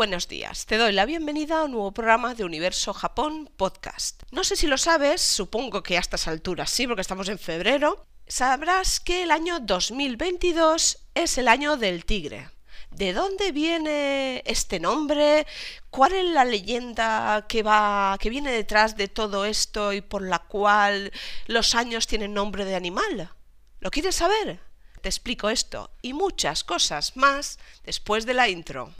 buenos días. Te doy la bienvenida a un nuevo programa de Universo Japón Podcast. No sé si lo sabes, supongo que a estas alturas sí, porque estamos en febrero. Sabrás que el año 2022 es el año del tigre. ¿De dónde viene este nombre? ¿Cuál es la leyenda que va que viene detrás de todo esto y por la cual los años tienen nombre de animal? ¿Lo quieres saber? Te explico esto y muchas cosas más después de la intro.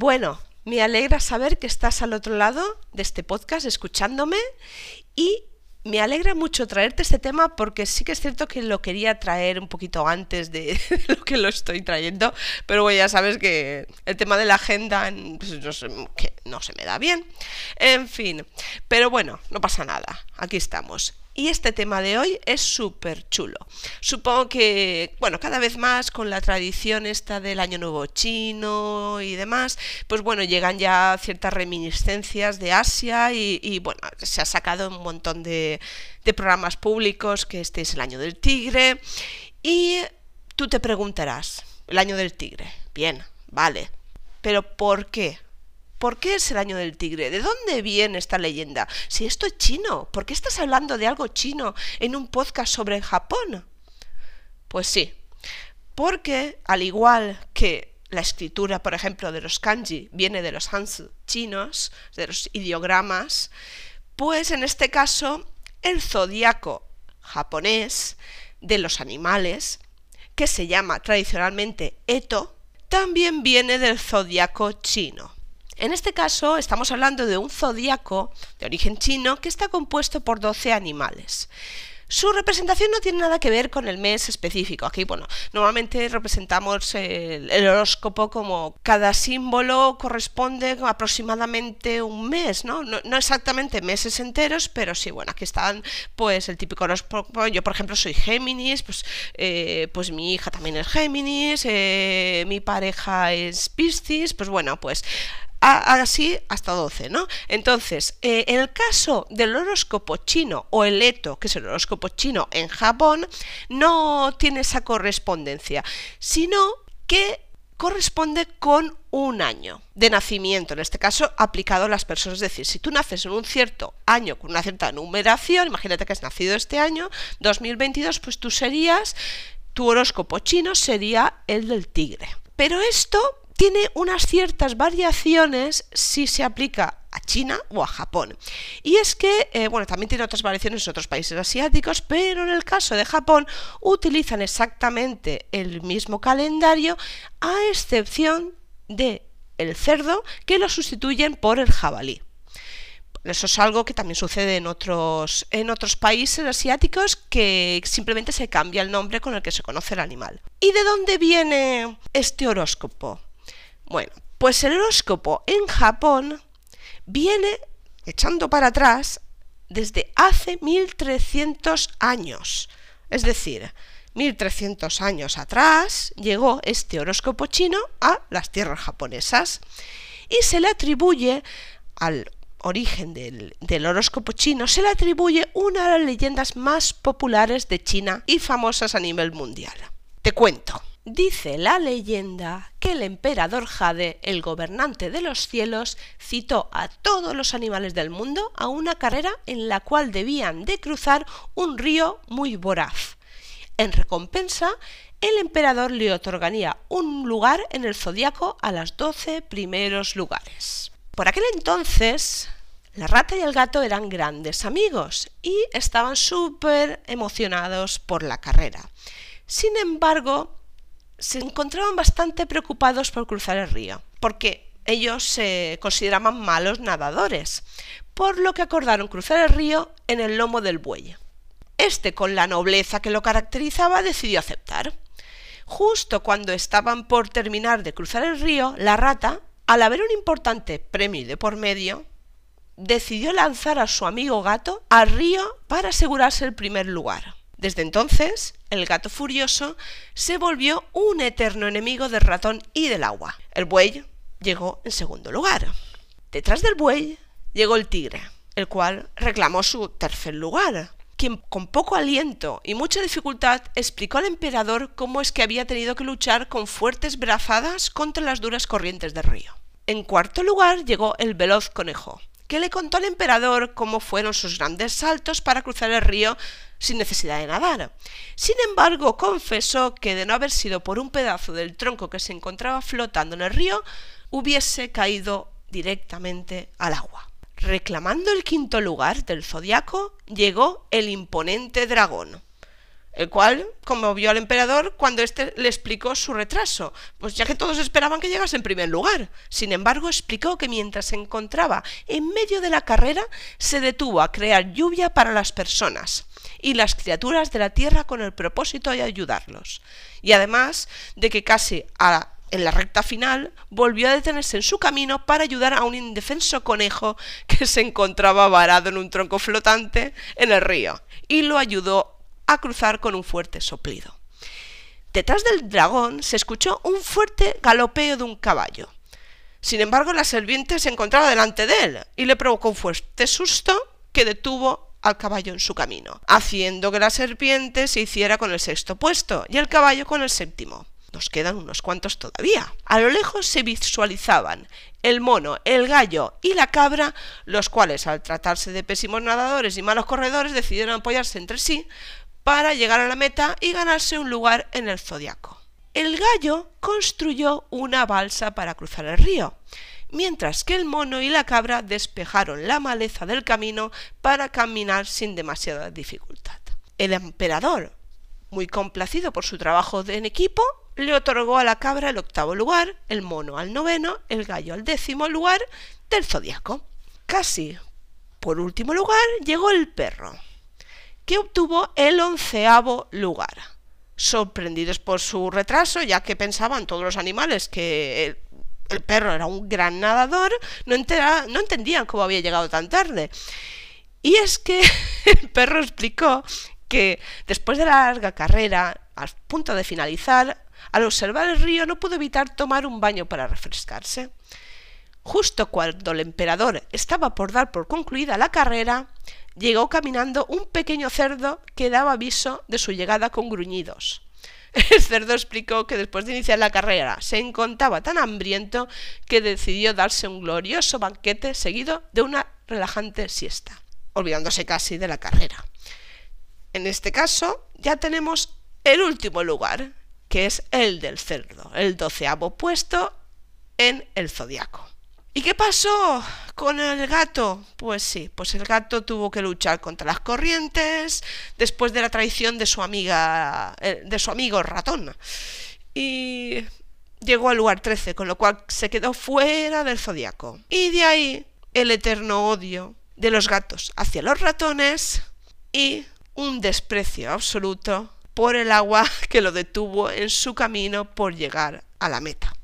Bueno, me alegra saber que estás al otro lado de este podcast escuchándome y me alegra mucho traerte este tema porque sí que es cierto que lo quería traer un poquito antes de lo que lo estoy trayendo, pero bueno, ya sabes que el tema de la agenda pues, no, que no se me da bien. En fin, pero bueno, no pasa nada, aquí estamos. Y este tema de hoy es súper chulo. Supongo que, bueno, cada vez más con la tradición esta del Año Nuevo Chino y demás, pues bueno, llegan ya ciertas reminiscencias de Asia y, bueno, se ha sacado un montón de, de programas públicos que este es el Año del Tigre. Y tú te preguntarás, el Año del Tigre, bien, vale, pero ¿por qué? ¿Por qué es el año del tigre? ¿De dónde viene esta leyenda? Si esto es chino, ¿por qué estás hablando de algo chino en un podcast sobre Japón? Pues sí, porque al igual que la escritura, por ejemplo, de los kanji viene de los hansu chinos, de los ideogramas, pues en este caso el zodiaco japonés de los animales, que se llama tradicionalmente Eto, también viene del zodiaco chino. En este caso estamos hablando de un zodíaco de origen chino que está compuesto por 12 animales. Su representación no tiene nada que ver con el mes específico. Aquí, bueno, normalmente representamos el, horóscopo como cada símbolo corresponde aproximadamente un mes, ¿no? ¿no? exactamente meses enteros, pero sí, bueno, aquí están pues el típico horóscopo. Yo, por ejemplo, soy Géminis, pues, eh, pues mi hija también es Géminis, eh, mi pareja es Piscis, pues bueno, pues así hasta 12, ¿no? Entonces, eh, en el caso del horóscopo chino o el Eto, que es el horóscopo chino en Japón, no tiene esa correspondencia, sino que corresponde con un año de nacimiento, en este caso aplicado a las personas. Es decir, si tú naces en un cierto año con una cierta numeración, imagínate que has nacido este año, 2022, pues tú serías, tu horóscopo chino sería el del tigre. Pero esto tiene unas ciertas variaciones si se aplica a China o a Japón. Y es que, eh, bueno, también tiene otras variaciones en otros países asiáticos, pero en el caso de Japón utilizan exactamente el mismo calendario, a excepción de el cerdo, que lo sustituyen por el jabalí. Eso es algo que también sucede en otros, en otros países asiáticos que simplemente se cambia el nombre con el que se conoce el animal. ¿Y de dónde viene este horóscopo? Bueno, pues el horóscopo en Japón viene echando para atrás desde hace 1300 años. Es decir, 1300 años atrás llegó este horóscopo chino a las tierras japonesas y se le atribuye al origen del, del, horóscopo chino, se le atribuye una de las leyendas más populares de China y famosas a nivel mundial. Te cuento. Dice la leyenda que el emperador Jade, el gobernante de los cielos, citó a todos los animales del mundo a una carrera en la cual debían de cruzar un río muy voraz. En recompensa, el emperador le otorgaría un lugar en el zodiaco a los doce primeros lugares. Por aquel entonces, la rata y el gato eran grandes amigos y estaban súper emocionados por la carrera. Sin embargo, se encontraban bastante preocupados por cruzar el río, porque ellos se consideraban malos nadadores, por lo que acordaron cruzar el río en el lomo del buey. Este, con la nobleza que lo caracterizaba, decidió aceptar. Justo cuando estaban por terminar de cruzar el río, la rata, al haber un importante premio de por medio, decidió lanzar a su amigo gato al río para asegurarse el primer lugar. Desde entonces, el gato furioso se volvió un eterno enemigo del ratón y del agua. El buey llegó en segundo lugar. Detrás del buey llegó el tigre, el cual reclamó su tercer lugar, quien con poco aliento y mucha dificultad explicó al emperador cómo es que había tenido que luchar con fuertes brazadas contra las duras corrientes del río. En cuarto lugar llegó el veloz conejo, que le contó al emperador cómo fueron sus grandes saltos para cruzar el río sin necesidad de nadar. Sin embargo, confesó que de no haber sido por un pedazo del tronco que se encontraba flotando en el río, hubiese caído directamente al agua. Reclamando el quinto lugar del zodiaco, llegó el imponente dragón, el cual conmovió al emperador cuando éste le explicó su retraso, pues ya que todos esperaban que llegase en primer lugar. Sin embargo, explicó que mientras se encontraba en medio de la carrera, se detuvo a crear lluvia para las personas y las criaturas de la tierra con el propósito de ayudarlos. Y además de que casi en la recta final volvió a detenerse en su camino para ayudar a un indefenso conejo que se encontraba varado en un tronco flotante en el río y lo ayudó a cruzar con un fuerte soplido. Detrás del dragón se escuchó un fuerte galopeo de un caballo. Sin embargo, la serpiente se encontraba delante de él y le provocó un fuerte susto que detuvo al caballo en su camino, haciendo que la serpiente se hiciera con el sexto puesto y el caballo con el séptimo. Nos quedan unos cuantos todavía. A lo lejos se visualizaban el mono, el gallo y la cabra, los cuales, al tratarse de pésimos nadadores y malos corredores, decidieron apoyarse entre sí para llegar a la meta y ganarse un lugar en el zodiaco. El gallo construyó una balsa para cruzar el río, mientras que el mono y la cabra despejaron la maleza del camino para caminar sin demasiada dificultad. El emperador, muy complacido por su trabajo en equipo, le otorgó a la cabra el octavo lugar, el mono al noveno, el gallo al décimo lugar del zodiaco. Casi por último lugar llegó el perro que obtuvo el onceavo lugar. Sorprendidos por su retraso, ya que pensaban todos los animales que el, perro era un gran nadador, no, entendían cómo había llegado tan tarde. Y es que el perro explicó que después de la larga carrera, al punto de finalizar, al observar el río no pudo evitar tomar un baño para refrescarse. Justo cuando el emperador estaba por dar por concluida la carrera, llegó caminando un pequeño cerdo que daba aviso de su llegada con gruñidos. El cerdo explicó que después de iniciar la carrera se encontraba tan hambriento que decidió darse un glorioso banquete seguido de una relajante siesta, olvidándose casi de la carrera. En este caso ya tenemos el último lugar, que es el del cerdo, el doceavo puesto en el zodiaco. ¿Y qué pasó con el gato? Pues sí, pues el gato tuvo que luchar contra las corrientes después de la traición de su amiga, eh, de su amigo ratón. Y llegó al lugar 13, con lo cual se quedó fuera del zodiaco. Y de ahí el eterno odio de los gatos hacia los ratones y un desprecio absoluto por el agua que lo detuvo en su camino por llegar a la meta.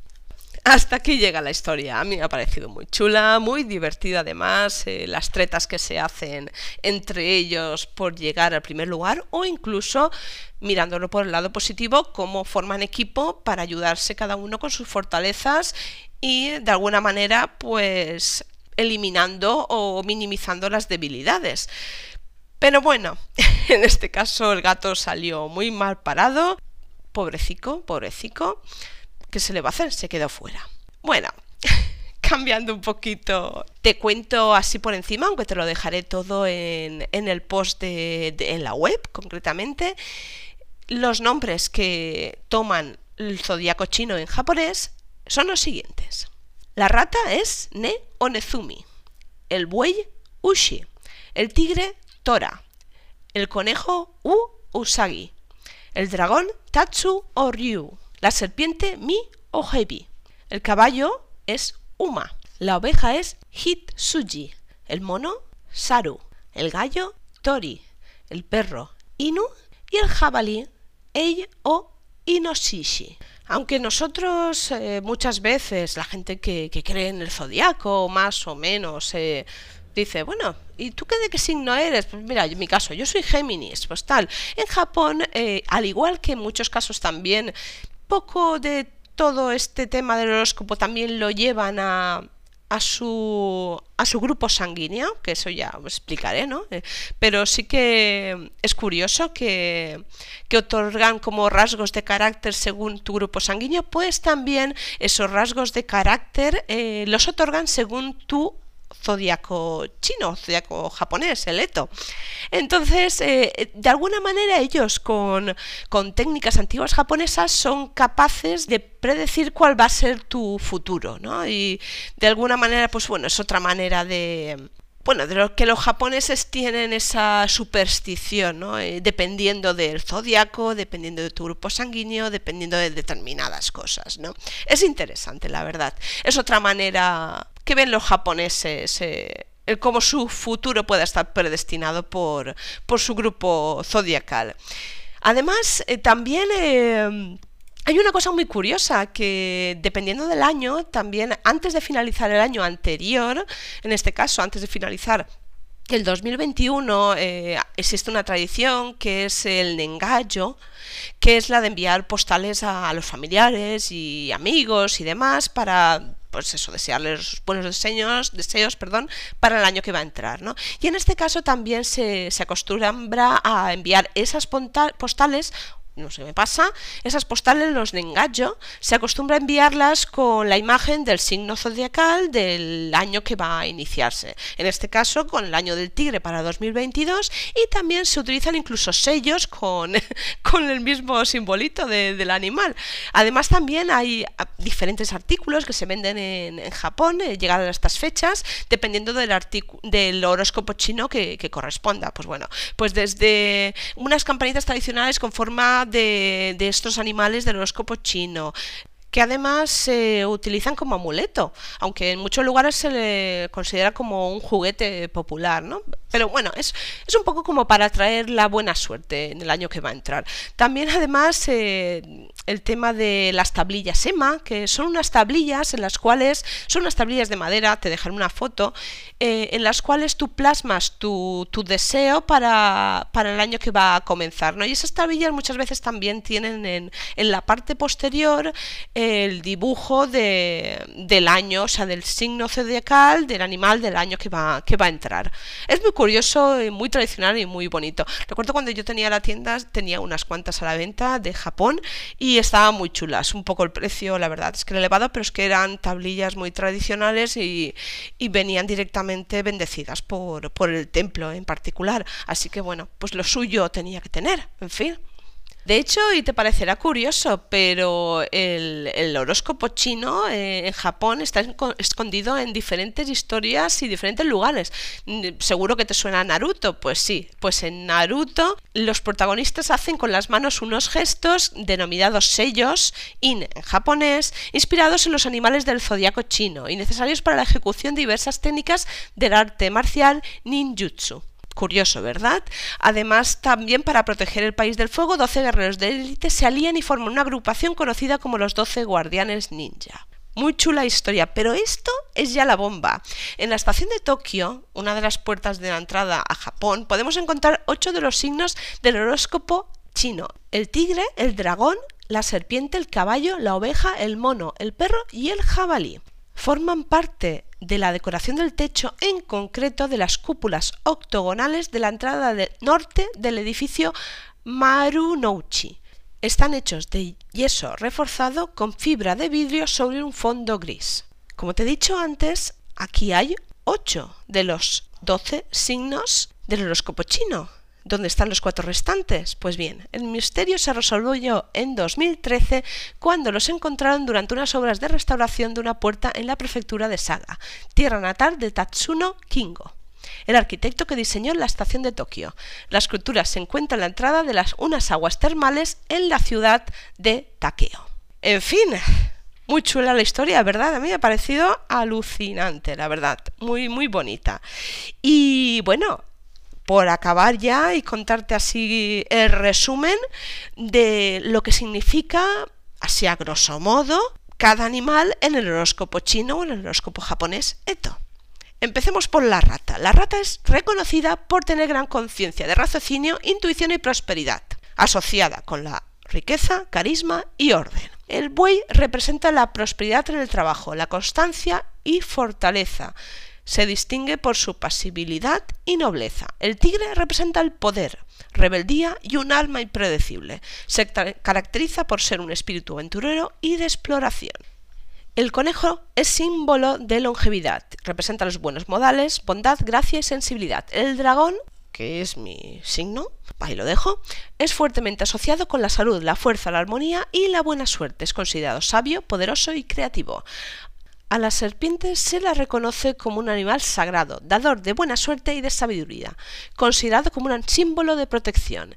Hasta aquí llega la historia. A mí me ha parecido muy chula, muy divertida además, eh, las tretas que se hacen entre ellos por llegar al primer lugar o incluso mirándolo por el lado positivo, cómo forman equipo para ayudarse cada uno con sus fortalezas y de alguna manera pues eliminando o minimizando las debilidades. Pero bueno, en este caso el gato salió muy mal parado, pobrecico, pobrecico. ¿Qué se le va a hacer? Se quedó fuera. Bueno, cambiando un poquito, te cuento así por encima, aunque te lo dejaré todo en, el post de, en la web concretamente, los nombres que toman el zodiaco chino en japonés son los siguientes. La rata es Ne Onezumi, el buey Ushi, el tigre Tora, el conejo U Usagi, el dragón Tatsu o Ryu, la serpiente Mi o Hebi. El caballo es Uma. La oveja es Hitsuji. El mono Saru. El gallo Tori. El perro Inu. Y el jabalí Ei o Inoshishi. Aunque nosotros eh, muchas veces, la gente que, cree en el zodiaco, más o menos, eh, dice, bueno, ¿y tú qué de qué signo eres? Pues mira, en mi caso, yo soy Géminis, pues tal. En Japón, eh, al igual que en muchos casos también, poco de todo este tema del horóscopo también lo llevan a, a su, a su grupo sanguíneo, que eso ya os explicaré, ¿no? Eh, pero sí que es curioso que, que, otorgan como rasgos de carácter según tu grupo sanguíneo, pues también esos rasgos de carácter eh, los otorgan según tu zodiaco chino, zodiaco japonés, el Eto. Entonces, eh, de alguna manera ellos con, con técnicas antiguas japonesas son capaces de predecir cuál va a ser tu futuro, ¿no? Y de alguna manera, pues bueno, es otra manera de, bueno, de lo que los japoneses tienen esa superstición, ¿no? Eh, dependiendo del zodiaco, dependiendo de tu grupo sanguíneo, dependiendo de determinadas cosas, ¿no? Es interesante, la verdad. Es otra manera que ven los japoneses. Eh, cómo su futuro pueda estar predestinado por, por su grupo zodiacal. Además, eh, también eh, hay una cosa muy curiosa que dependiendo del año, también antes de finalizar el año anterior, en este caso antes de finalizar el 2021 existe una tradición que es el nengayo, que es la de enviar postales a, los familiares y amigos y demás para pues eso, desearles buenos deseos, deseos perdón, para el año que va a entrar. ¿no? Y en este caso también se, se acostumbra a enviar esas postales no sé, me pasa, esas postales, los de engaño, se acostumbra a enviarlas con la imagen del signo zodiacal del año que va a iniciarse. En este caso, con el año del tigre para 2022 y también se utilizan incluso sellos con, con el mismo simbolito del animal. Además, también hay diferentes artículos que se venden en, Japón, eh, llegadas a estas fechas, dependiendo del, del horóscopo chino que, que corresponda. Pues bueno, pues desde unas campanitas tradicionales con forma de, estos animales del horóscopo chino que además se utilizan como amuleto, aunque en muchos lugares se le considera como un juguete popular, ¿no? Pero bueno, es, es un poco como para traer la buena suerte en el año que va a entrar. También además eh, el tema de las tablillas EMA, que son unas tablillas en las cuales, son unas tablillas de madera, te dejaré una foto, eh, en las cuales tú plasmas tu, tu deseo para, para, el año que va a comenzar, ¿no? Y esas tablillas muchas veces también tienen en, en la parte posterior el dibujo de, del año, o sea, del signo zodiacal del animal del año que va, que va a entrar. Es muy curioso, muy tradicional y muy bonito. Recuerdo cuando yo tenía la tienda, tenía unas cuantas a la venta de Japón y estaban muy chulas. Un poco el precio, la verdad, es que elevado, pero es que eran tablillas muy tradicionales y, y venían directamente bendecidas por, por el templo en particular. Así que bueno, pues lo suyo tenía que tener, en fin. De hecho, y te parecerá curioso, pero el, horóscopo chino eh, en Japón está escondido en diferentes historias y diferentes lugares. Mm, seguro que te suena Naruto, pues sí, pues en Naruto los protagonistas hacen con las manos unos gestos denominados sellos in en japonés, inspirados en los animales del zodiaco chino y necesarios para la ejecución de diversas técnicas del arte marcial ninjutsu. Curioso, ¿verdad? Además, también para proteger el país del fuego, 12 guerreros de élite se alían y forman una agrupación conocida como los 12 guardianes ninja. Muy chula historia, pero esto es ya la bomba. En la estación de Tokio, una de las puertas de la entrada a Japón, podemos encontrar ocho de los signos del horóscopo chino. El tigre, el dragón, la serpiente, el caballo, la oveja, el mono, el perro y el jabalí. Forman parte de la decoración del techo, en concreto de las cúpulas octogonales de la entrada norte del edificio Marunouchi. Están hechos de yeso reforzado con fibra de vidrio sobre un fondo gris. Como te he dicho antes, aquí hay 8 de los 12 signos del horóscopo chino. ¿Dónde están los cuatro restantes? Pues bien, el misterio se resolvió en 2013 cuando los encontraron durante unas obras de restauración de una puerta en la prefectura de Saga, tierra natal de Tatsuno Kingo el arquitecto que diseñó la estación de Tokio. La escultura se encuentra en la entrada de las unas aguas termales en la ciudad de Takeo. En fin, muy chula la historia, ¿verdad? A mí me ha parecido alucinante, la verdad, muy muy bonita. Y bueno, por acabar ya y contarte así el resumen de lo que significa, así a grosso modo, cada animal en el horóscopo chino o en el horóscopo japonés Eto. Empecemos por la rata. La rata es reconocida por tener gran conciencia de raciocinio, intuición y prosperidad, asociada con la riqueza, carisma y orden. El buey representa la prosperidad en el trabajo, la constancia y fortaleza. Se distingue por su pasibilidad y nobleza. El tigre representa el poder, rebeldía y un alma impredecible. Se caracteriza por ser un espíritu aventurero y de exploración. El conejo es símbolo de longevidad, representa los buenos modales, bondad, gracia y sensibilidad. El dragón, que es mi signo, ahí lo dejo, es fuertemente asociado con la salud, la fuerza, la armonía y la buena suerte. Es considerado sabio, poderoso y creativo. A la serpiente se la reconoce como un animal sagrado, dador de buena suerte y de sabiduría, considerado como un símbolo de protección.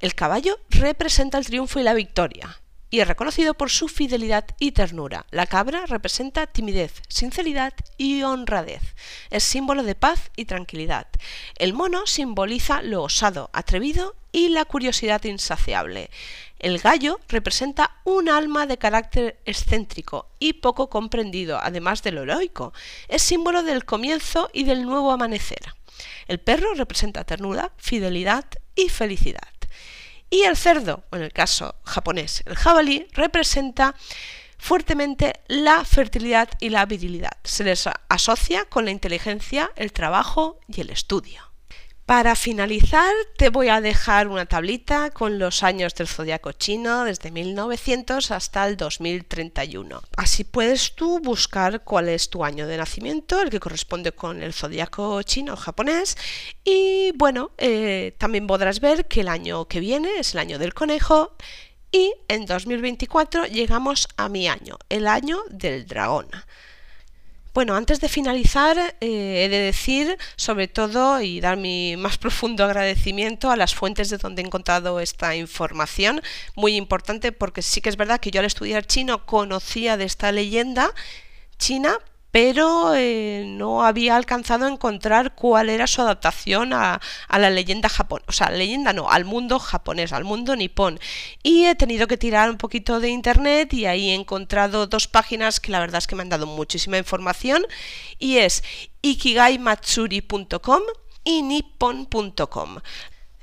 El caballo representa el triunfo y la victoria y es reconocido por su fidelidad y ternura. La cabra representa timidez, sinceridad y honradez. Es símbolo de paz y tranquilidad. El mono simboliza lo osado, atrevido y la curiosidad insaciable. El gallo representa un alma de carácter excéntrico y poco comprendido, además de lo heroico. Es símbolo del comienzo y del nuevo amanecer. El perro representa ternura, fidelidad y felicidad. Y el cerdo, en el caso japonés, el jabalí, representa fuertemente la fertilidad y la virilidad. Se les asocia con la inteligencia, el trabajo y el estudio. Para finalizar, te voy a dejar una tablita con los años del zodiaco chino desde 1900 hasta el 2031. Así puedes tú buscar cuál es tu año de nacimiento, el que corresponde con el zodiaco chino o japonés. Y bueno, eh, también podrás ver que el año que viene es el año del conejo. Y en 2024 llegamos a mi año, el año del dragón. Bueno, antes de finalizar, eh, he de decir, sobre todo, y dar mi más profundo agradecimiento a las fuentes de donde he encontrado esta información, muy importante porque sí que es verdad que yo al estudiar chino conocía de esta leyenda china, pero eh, no había alcanzado a encontrar cuál era su adaptación a, la leyenda japonesa, o sea, leyenda no, al mundo japonés, al mundo nipón. Y he tenido que tirar un poquito de internet y ahí he encontrado dos páginas que la verdad es que me han dado muchísima información y es ikigaimatsuri.com y nippon.com.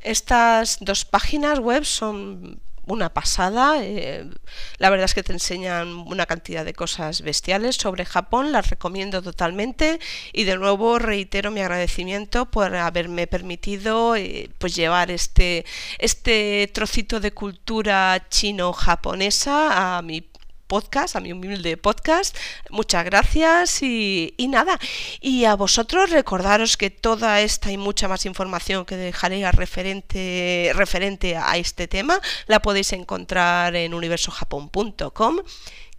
Estas dos páginas web son una pasada. Eh, la verdad es que te enseñan una cantidad de cosas bestiales sobre Japón, las recomiendo totalmente y de nuevo reitero mi agradecimiento por haberme permitido eh, pues llevar este, este trocito de cultura chino-japonesa a mi podcast, a mi humilde podcast. Muchas gracias y, nada. Y a vosotros recordaros que toda esta y mucha más información que dejaré a referente, referente a este tema la podéis encontrar en universojapón.com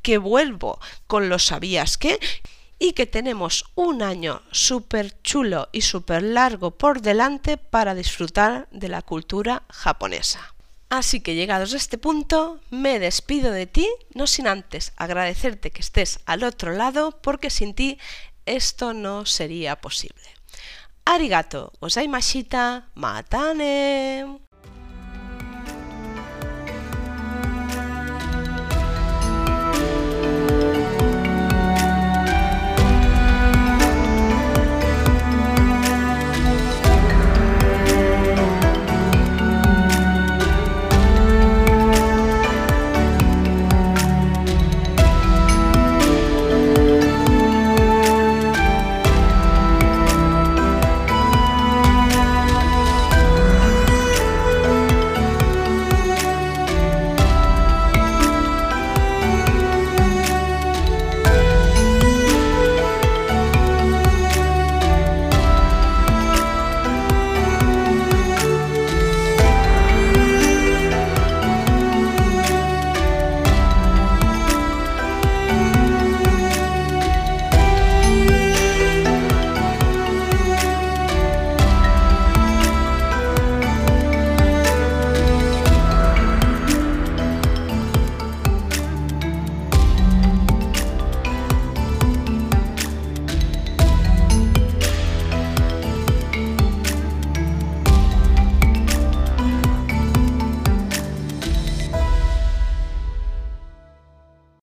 que vuelvo con los sabías que y que tenemos un año súper chulo y súper largo por delante para disfrutar de la cultura japonesa. Así que llegados a este punto, me despido de ti, no sin antes agradecerte que estés al otro lado, porque sin ti esto no sería posible. Arigato, gozaimashita, matane.